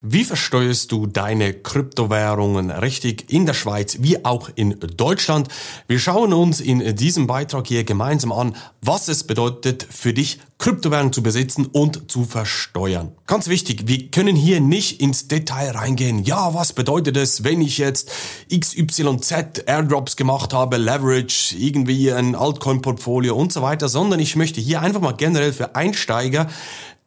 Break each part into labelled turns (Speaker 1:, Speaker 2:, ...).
Speaker 1: Wie versteuerst du deine Kryptowährungen richtig in der Schweiz wie auch in Deutschland? Wir schauen uns in diesem Beitrag hier gemeinsam an, was es bedeutet für dich, Kryptowährungen zu besitzen und zu versteuern. Ganz wichtig, wir können hier nicht ins Detail reingehen. Ja, was bedeutet es, wenn ich jetzt XYZ Airdrops gemacht habe, Leverage, irgendwie ein Altcoin-Portfolio und so weiter, sondern ich möchte hier einfach mal generell für Einsteiger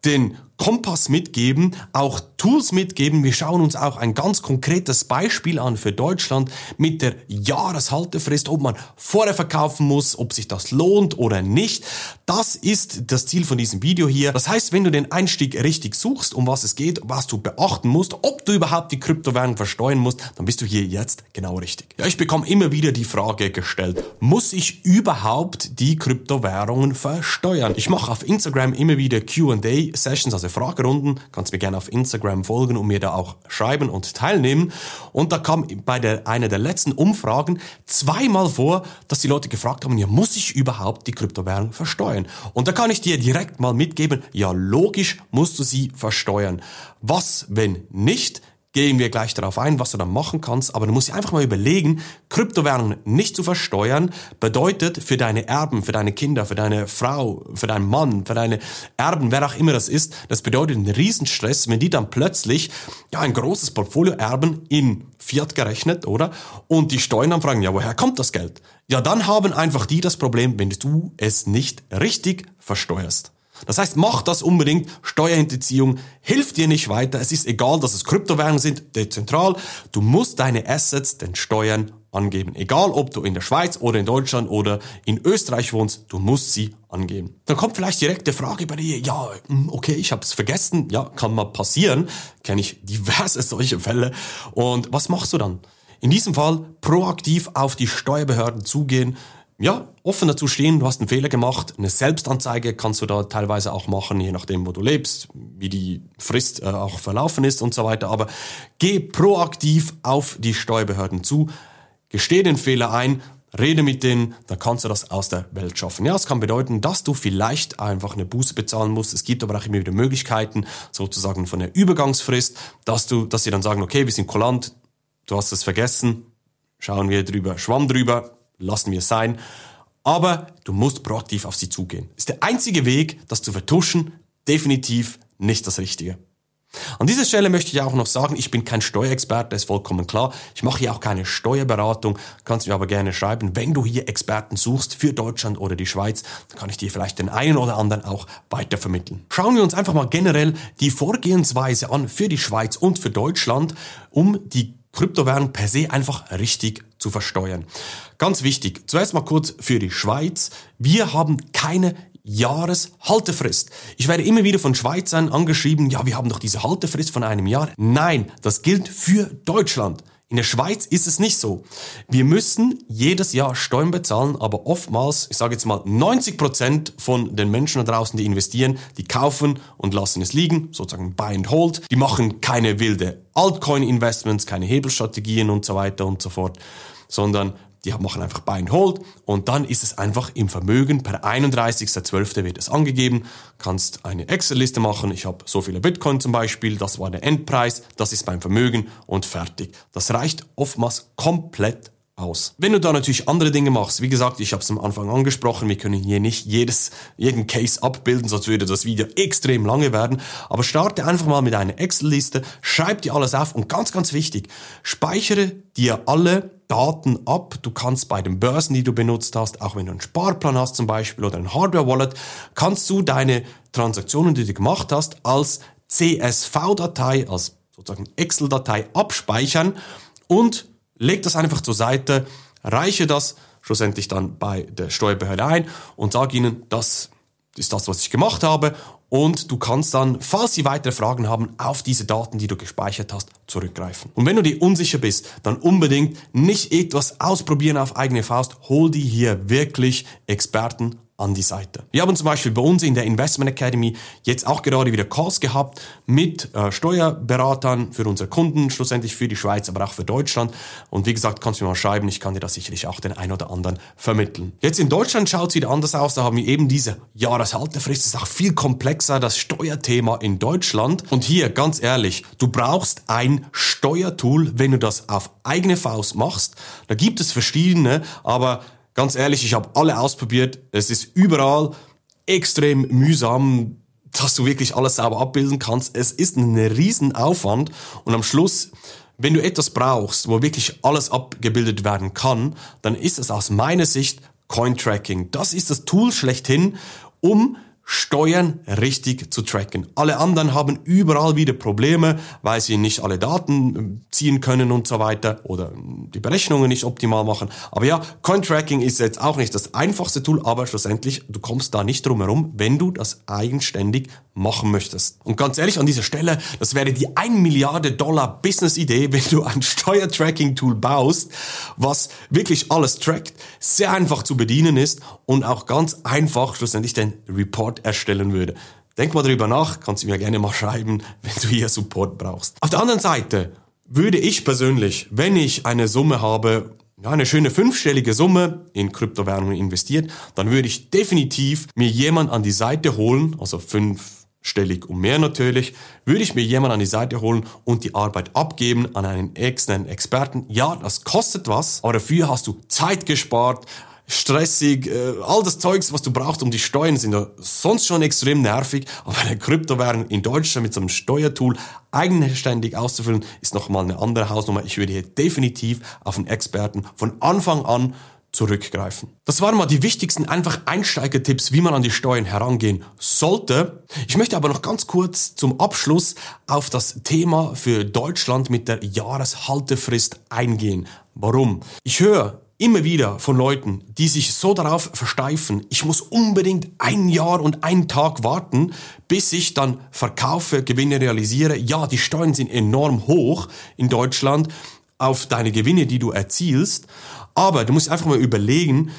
Speaker 1: den Kompass mitgeben, auch Tools mitgeben. Wir schauen uns auch ein ganz konkretes Beispiel an für Deutschland mit der Jahreshaltefrist, ob man vorher verkaufen muss, ob sich das lohnt oder nicht. Das ist das Ziel von diesem Video hier. Das heißt, wenn du den Einstieg richtig suchst, um was es geht, was du beachten musst, ob du überhaupt die Kryptowährung versteuern musst, dann bist du hier jetzt genau richtig. Ja, ich bekomme immer wieder die Frage gestellt, muss ich überhaupt die Kryptowährungen versteuern? Ich mache auf Instagram immer wieder Q&A Sessions, also Fragerunden. Kannst mir gerne auf Instagram folgen und mir da auch schreiben und teilnehmen. Und da kam bei der, einer der letzten Umfragen zweimal vor, dass die Leute gefragt haben, ja, muss ich überhaupt die Kryptowährung versteuern? Und da kann ich dir direkt mal mitgeben, ja, logisch musst du sie versteuern. Was, wenn nicht? Gehen wir gleich darauf ein, was du dann machen kannst, aber du musst dir einfach mal überlegen, Kryptowährungen nicht zu versteuern, bedeutet für deine Erben, für deine Kinder, für deine Frau, für deinen Mann, für deine Erben, wer auch immer das ist, das bedeutet einen Riesenstress, wenn die dann plötzlich ja ein großes Portfolio erben in Fiat gerechnet, oder? Und die Steuern dann fragen, ja, woher kommt das Geld? Ja, dann haben einfach die das Problem, wenn du es nicht richtig versteuerst. Das heißt, mach das unbedingt. Steuerhinterziehung hilft dir nicht weiter. Es ist egal, dass es Kryptowährungen sind, dezentral. Du musst deine Assets den Steuern angeben. Egal, ob du in der Schweiz oder in Deutschland oder in Österreich wohnst, du musst sie angeben. Dann kommt vielleicht direkt die Frage bei dir, ja, hm, okay, ich habe es vergessen. Ja, kann mal passieren. Kenne ich diverse solche Fälle. Und was machst du dann? In diesem Fall proaktiv auf die Steuerbehörden zugehen, ja, offen dazu stehen, du hast einen Fehler gemacht. Eine Selbstanzeige kannst du da teilweise auch machen, je nachdem, wo du lebst, wie die Frist äh, auch verlaufen ist und so weiter. Aber geh proaktiv auf die Steuerbehörden zu, gesteh den Fehler ein, rede mit denen, dann kannst du das aus der Welt schaffen. Ja, es kann bedeuten, dass du vielleicht einfach eine Buße bezahlen musst. Es gibt aber auch immer wieder Möglichkeiten, sozusagen von der Übergangsfrist, dass du, dass sie dann sagen, okay, wir sind kulant, du hast es vergessen, schauen wir drüber, schwamm drüber, lassen wir es sein. Aber du musst proaktiv auf sie zugehen. Ist der einzige Weg, das zu vertuschen, definitiv nicht das Richtige. An dieser Stelle möchte ich auch noch sagen, ich bin kein Steuerexperte, ist vollkommen klar. Ich mache hier auch keine Steuerberatung, kannst mir aber gerne schreiben. Wenn du hier Experten suchst für Deutschland oder die Schweiz, dann kann ich dir vielleicht den einen oder anderen auch weitervermitteln. Schauen wir uns einfach mal generell die Vorgehensweise an für die Schweiz und für Deutschland, um die Kryptowährung per se einfach richtig zu versteuern. Ganz wichtig, zuerst mal kurz für die Schweiz. Wir haben keine Jahreshaltefrist. Ich werde immer wieder von Schweizern angeschrieben, ja, wir haben doch diese Haltefrist von einem Jahr. Nein, das gilt für Deutschland. In der Schweiz ist es nicht so. Wir müssen jedes Jahr Steuern bezahlen, aber oftmals, ich sage jetzt mal 90 Prozent von den Menschen da draußen, die investieren, die kaufen und lassen es liegen, sozusagen buy and hold. Die machen keine wilde Altcoin-Investments, keine Hebelstrategien und so weiter und so fort, sondern die machen einfach Buy and Hold und dann ist es einfach im Vermögen per 31.12. wird es angegeben. Kannst eine Excel-Liste machen. Ich habe so viele Bitcoin zum Beispiel, das war der Endpreis, das ist mein Vermögen und fertig. Das reicht oftmals komplett aus. Wenn du da natürlich andere Dinge machst, wie gesagt, ich habe es am Anfang angesprochen, wir können hier nicht jedes, jeden Case abbilden, sonst würde das Video extrem lange werden, aber starte einfach mal mit einer Excel-Liste, schreib dir alles auf und ganz, ganz wichtig, speichere dir alle Daten ab. Du kannst bei den Börsen, die du benutzt hast, auch wenn du einen Sparplan hast zum Beispiel oder ein Hardware-Wallet, kannst du deine Transaktionen, die du gemacht hast, als CSV-Datei, als sozusagen Excel-Datei abspeichern und leg das einfach zur Seite, reiche das schlussendlich dann bei der Steuerbehörde ein und sag ihnen, das ist das, was ich gemacht habe und du kannst dann, falls sie weitere Fragen haben, auf diese Daten, die du gespeichert hast, zurückgreifen. Und wenn du dir unsicher bist, dann unbedingt nicht etwas ausprobieren auf eigene Faust, hol dir hier wirklich Experten an die Seite. Wir haben zum Beispiel bei uns in der Investment Academy jetzt auch gerade wieder Calls gehabt mit äh, Steuerberatern für unsere Kunden, schlussendlich für die Schweiz, aber auch für Deutschland. Und wie gesagt, kannst du mir mal schreiben, ich kann dir das sicherlich auch den ein oder anderen vermitteln. Jetzt in Deutschland schaut es wieder anders aus, da haben wir eben diese Jahreshaltefrist, das ist auch viel komplexer, das Steuerthema in Deutschland. Und hier, ganz ehrlich, du brauchst ein Steuertool, wenn du das auf eigene Faust machst. Da gibt es verschiedene, aber Ganz ehrlich, ich habe alle ausprobiert. Es ist überall extrem mühsam, dass du wirklich alles sauber abbilden kannst. Es ist ein Riesenaufwand und am Schluss, wenn du etwas brauchst, wo wirklich alles abgebildet werden kann, dann ist es aus meiner Sicht Cointracking. Das ist das Tool schlechthin, um Steuern richtig zu tracken. Alle anderen haben überall wieder Probleme, weil sie nicht alle Daten ähm, ziehen können und so weiter oder ähm, die Berechnungen nicht optimal machen. Aber ja, Cointracking ist jetzt auch nicht das einfachste Tool, aber schlussendlich, du kommst da nicht drum herum, wenn du das eigenständig machen möchtest. Und ganz ehrlich, an dieser Stelle, das wäre die 1 Milliarde Dollar Business-Idee, wenn du ein Steuertracking-Tool baust, was wirklich alles trackt, sehr einfach zu bedienen ist und auch ganz einfach schlussendlich den Report erstellen würde. Denk mal darüber nach, kannst du mir gerne mal schreiben, wenn du hier Support brauchst. Auf der anderen Seite würde ich persönlich, wenn ich eine Summe habe, eine schöne fünfstellige Summe in Kryptowährungen investiert, dann würde ich definitiv mir jemand an die Seite holen, also fünfstellig und mehr natürlich, würde ich mir jemand an die Seite holen und die Arbeit abgeben an einen externen Experten. Ja, das kostet was, aber dafür hast du Zeit gespart, stressig, äh, all das Zeugs, was du brauchst, um die Steuern sind ja sonst schon extrem nervig, aber eine Kryptowährung in Deutschland mit so einem Steuertool eigenständig auszufüllen, ist nochmal eine andere Hausnummer. Ich würde hier definitiv auf einen Experten von Anfang an zurückgreifen. Das waren mal die wichtigsten einfach Einsteigertipps, wie man an die Steuern herangehen sollte. Ich möchte aber noch ganz kurz zum Abschluss auf das Thema für Deutschland mit der Jahreshaltefrist eingehen. Warum? Ich höre immer wieder von Leuten, die sich so darauf versteifen, ich muss unbedingt ein Jahr und einen Tag warten, bis ich dann verkaufe, Gewinne realisiere. Ja, die Steuern sind enorm hoch in Deutschland auf deine Gewinne, die du erzielst. Aber du musst einfach mal überlegen,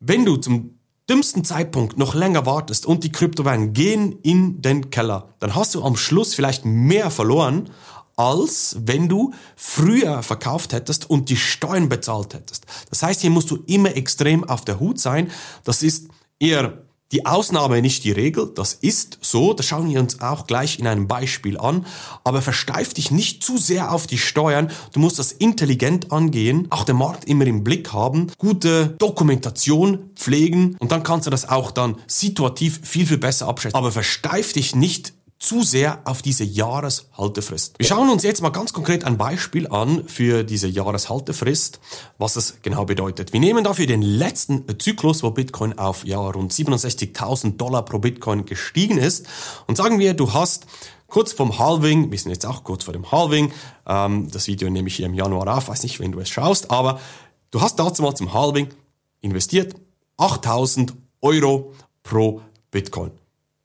Speaker 1: wenn du zum dümmsten Zeitpunkt noch länger wartest und die Kryptowährungen gehen in den Keller, dann hast du am Schluss vielleicht mehr verloren, als wenn du früher verkauft hättest und die Steuern bezahlt hättest. Das heißt, hier musst du immer extrem auf der Hut sein. Das ist eher die Ausnahme, nicht die Regel. Das ist so. Das schauen wir uns auch gleich in einem Beispiel an. Aber versteif dich nicht zu sehr auf die Steuern. Du musst das intelligent angehen, auch den Markt immer im Blick haben, gute Dokumentation pflegen und dann kannst du das auch dann situativ viel, viel besser abschätzen. Aber versteif dich nicht zu sehr auf diese Jahreshaltefrist. Wir schauen uns jetzt mal ganz konkret ein Beispiel an für diese Jahreshaltefrist, was es genau bedeutet. Wir nehmen dafür den letzten Zyklus, wo Bitcoin auf ja, rund 67.000 Dollar pro Bitcoin gestiegen ist und sagen wir, du hast kurz vom Halving, wir sind jetzt auch kurz vor dem Halving, ähm, das Video nehme ich hier im Januar auf, weiß nicht, wenn du es schaust, aber du hast dazu mal zum Halving investiert 8000 Euro pro Bitcoin.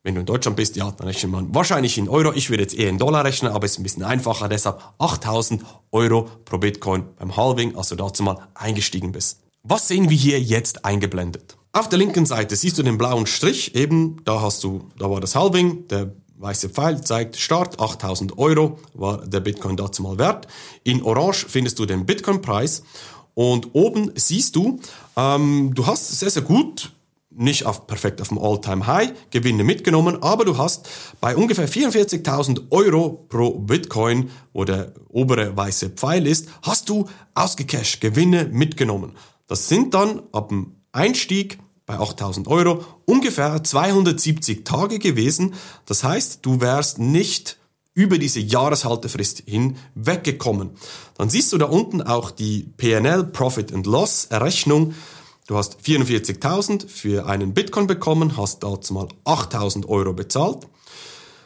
Speaker 1: Wenn du in Deutschland bist, ja, dann rechnet man wahrscheinlich in Euro. Ich würde jetzt eher in Dollar rechnen, aber es ist ein bisschen einfacher. Deshalb 8000 Euro pro Bitcoin beim Halving, als du dazu mal eingestiegen bist. Was sehen wir hier jetzt eingeblendet? Auf der linken Seite siehst du den blauen Strich, eben, da hast du, da war das Halving, der weiße Pfeil zeigt Start, 8000 Euro war der Bitcoin dazu mal wert. In Orange findest du den Bitcoin-Preis und oben siehst du, ähm, du hast sehr, sehr gut nicht auf, perfekt auf dem All-Time-High Gewinne mitgenommen, aber du hast bei ungefähr 44.000 Euro pro Bitcoin, wo der obere weiße Pfeil ist, hast du ausgecashed Gewinne mitgenommen. Das sind dann ab dem Einstieg bei 8.000 Euro ungefähr 270 Tage gewesen. Das heißt, du wärst nicht über diese Jahreshaltefrist hin weggekommen. Dann siehst du da unten auch die PNL Profit and Loss Errechnung Du hast 44.000 für einen Bitcoin bekommen, hast dazu mal 8.000 Euro bezahlt.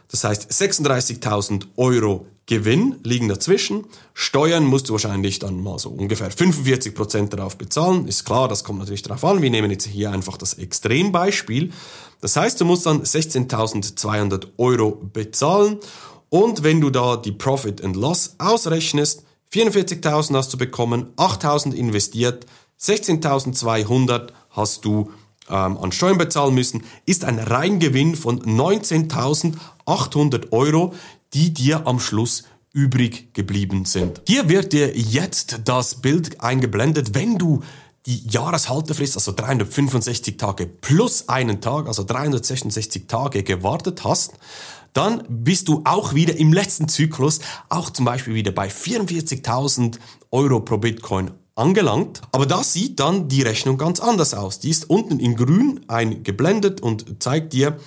Speaker 1: Das heißt, 36.000 Euro Gewinn liegen dazwischen. Steuern musst du wahrscheinlich dann mal so ungefähr 45 Prozent darauf bezahlen. Ist klar, das kommt natürlich darauf an. Wir nehmen jetzt hier einfach das Extrembeispiel. Das heißt, du musst dann 16.200 Euro bezahlen. Und wenn du da die Profit and Loss ausrechnest, 44.000 hast du bekommen, 8.000 investiert, 16.200 hast du ähm, an Steuern bezahlen müssen, ist ein Reingewinn von 19.800 Euro, die dir am Schluss übrig geblieben sind. Hier wird dir jetzt das Bild eingeblendet, wenn du die Jahreshaltefrist, also 365 Tage plus einen Tag, also 366 Tage gewartet hast, dann bist du auch wieder im letzten Zyklus, auch zum Beispiel wieder bei 44.000 Euro pro Bitcoin angelangt. Aber da sieht dann die Rechnung ganz anders aus. Die ist unten in grün eingeblendet und zeigt dir,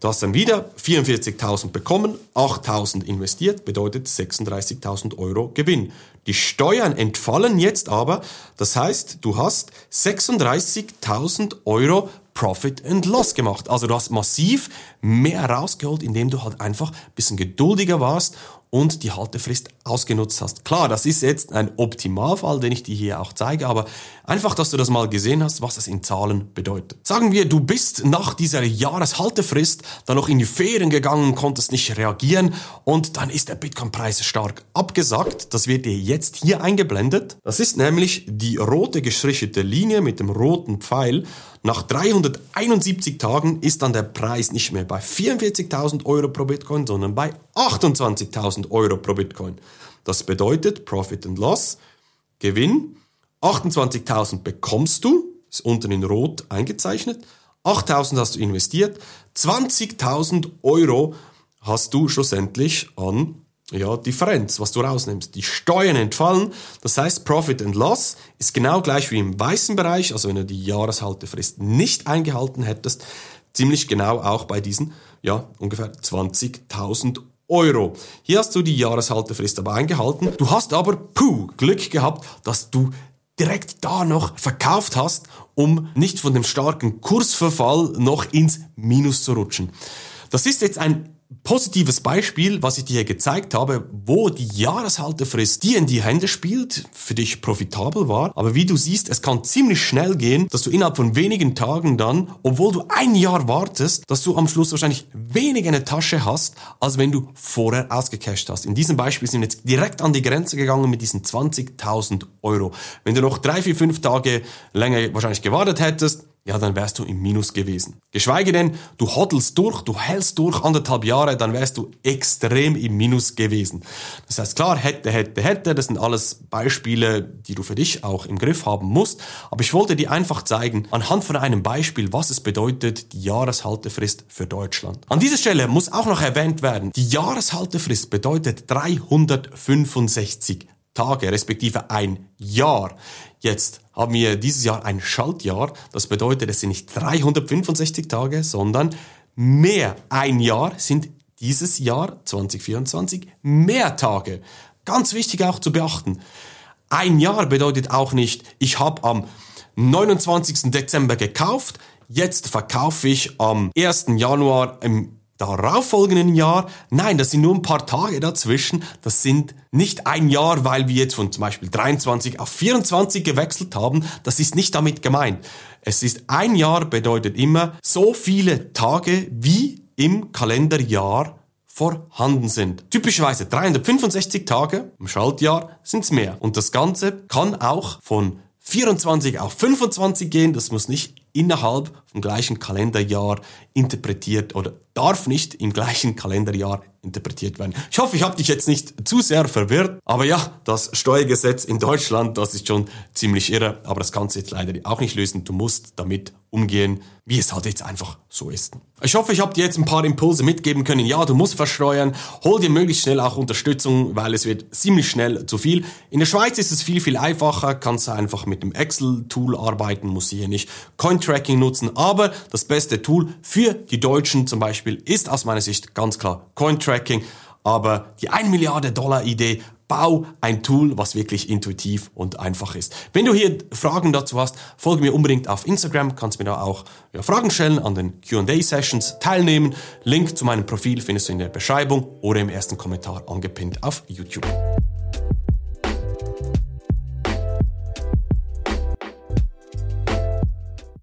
Speaker 1: du hast dann wieder 44.000 bekommen, 8.000 investiert, bedeutet 36.000 Euro Gewinn. Die Steuern entfallen jetzt aber, das heißt, du hast 36.000 Euro Profit and Loss gemacht. Also du hast massiv mehr rausgeholt, indem du halt einfach ein bisschen geduldiger warst und die Haltefrist ausgenutzt hast. Klar, das ist jetzt ein Optimalfall, den ich dir hier auch zeige, aber einfach, dass du das mal gesehen hast, was das in Zahlen bedeutet. Sagen wir, du bist nach dieser Jahreshaltefrist dann noch in die Ferien gegangen, konntest nicht reagieren und dann ist der Bitcoin-Preis stark abgesackt. Das wird dir jetzt hier eingeblendet. Das ist nämlich die rote gestrichelte Linie mit dem roten Pfeil. Nach 371 Tagen ist dann der Preis nicht mehr bei 44.000 Euro pro Bitcoin, sondern bei 28.000 Euro pro Bitcoin. Das bedeutet Profit and Loss, Gewinn. 28.000 bekommst du, ist unten in Rot eingezeichnet. 8.000 hast du investiert. 20.000 Euro hast du schlussendlich an ja, Differenz, was du rausnimmst. Die Steuern entfallen, das heißt Profit and Loss ist genau gleich wie im weißen Bereich, also wenn du die Jahreshaltefrist nicht eingehalten hättest, ziemlich genau auch bei diesen, ja, ungefähr 20.000 Euro. Hier hast du die Jahreshaltefrist aber eingehalten. Du hast aber, puh, Glück gehabt, dass du direkt da noch verkauft hast, um nicht von dem starken Kursverfall noch ins Minus zu rutschen. Das ist jetzt ein positives Beispiel, was ich dir gezeigt habe, wo die Jahreshaltefrist dir in die Hände spielt, für dich profitabel war. Aber wie du siehst, es kann ziemlich schnell gehen, dass du innerhalb von wenigen Tagen dann, obwohl du ein Jahr wartest, dass du am Schluss wahrscheinlich weniger in der Tasche hast, als wenn du vorher ausgecasht hast. In diesem Beispiel sind wir jetzt direkt an die Grenze gegangen mit diesen 20.000 Euro. Wenn du noch drei, vier, fünf Tage länger wahrscheinlich gewartet hättest, ja, dann wärst du im Minus gewesen. Geschweige denn, du hoddelst durch, du hältst durch anderthalb Jahre, dann wärst du extrem im Minus gewesen. Das heißt, klar, hätte, hätte, hätte, das sind alles Beispiele, die du für dich auch im Griff haben musst. Aber ich wollte dir einfach zeigen, anhand von einem Beispiel, was es bedeutet, die Jahreshaltefrist für Deutschland. An dieser Stelle muss auch noch erwähnt werden, die Jahreshaltefrist bedeutet 365 Tage, respektive ein Jahr. Jetzt haben wir dieses Jahr ein Schaltjahr. Das bedeutet, es sind nicht 365 Tage, sondern mehr. Ein Jahr sind dieses Jahr 2024 mehr Tage. Ganz wichtig auch zu beachten. Ein Jahr bedeutet auch nicht, ich habe am 29. Dezember gekauft, jetzt verkaufe ich am 1. Januar im darauffolgenden Jahr. Nein, das sind nur ein paar Tage dazwischen. Das sind nicht ein Jahr, weil wir jetzt von zum Beispiel 23 auf 24 gewechselt haben. Das ist nicht damit gemeint. Es ist ein Jahr bedeutet immer so viele Tage wie im Kalenderjahr vorhanden sind. Typischerweise 365 Tage im Schaltjahr sind es mehr. Und das Ganze kann auch von 24 auf 25 gehen. Das muss nicht innerhalb vom gleichen Kalenderjahr interpretiert oder darf nicht im gleichen Kalenderjahr interpretiert werden. Ich hoffe, ich habe dich jetzt nicht zu sehr verwirrt, aber ja, das Steuergesetz in Deutschland, das ist schon ziemlich irre, aber das kannst du jetzt leider auch nicht lösen. Du musst damit umgehen, wie es halt jetzt einfach so ist. Ich hoffe, ich habe dir jetzt ein paar Impulse mitgeben können. Ja, du musst versteuern, hol dir möglichst schnell auch Unterstützung, weil es wird ziemlich schnell zu viel. In der Schweiz ist es viel, viel einfacher, kannst du einfach mit dem Excel-Tool arbeiten, musst hier nicht Cointracking nutzen, aber das beste Tool für die Deutschen zum Beispiel ist aus meiner Sicht ganz klar Cointracking. Aber die 1 Milliarde Dollar Idee Bau ein Tool, was wirklich intuitiv und einfach ist. Wenn du hier Fragen dazu hast, folge mir unbedingt auf Instagram, kannst mir da auch ja, Fragen stellen, an den Q&A-Sessions teilnehmen. Link zu meinem Profil findest du in der Beschreibung oder im ersten Kommentar angepinnt auf YouTube.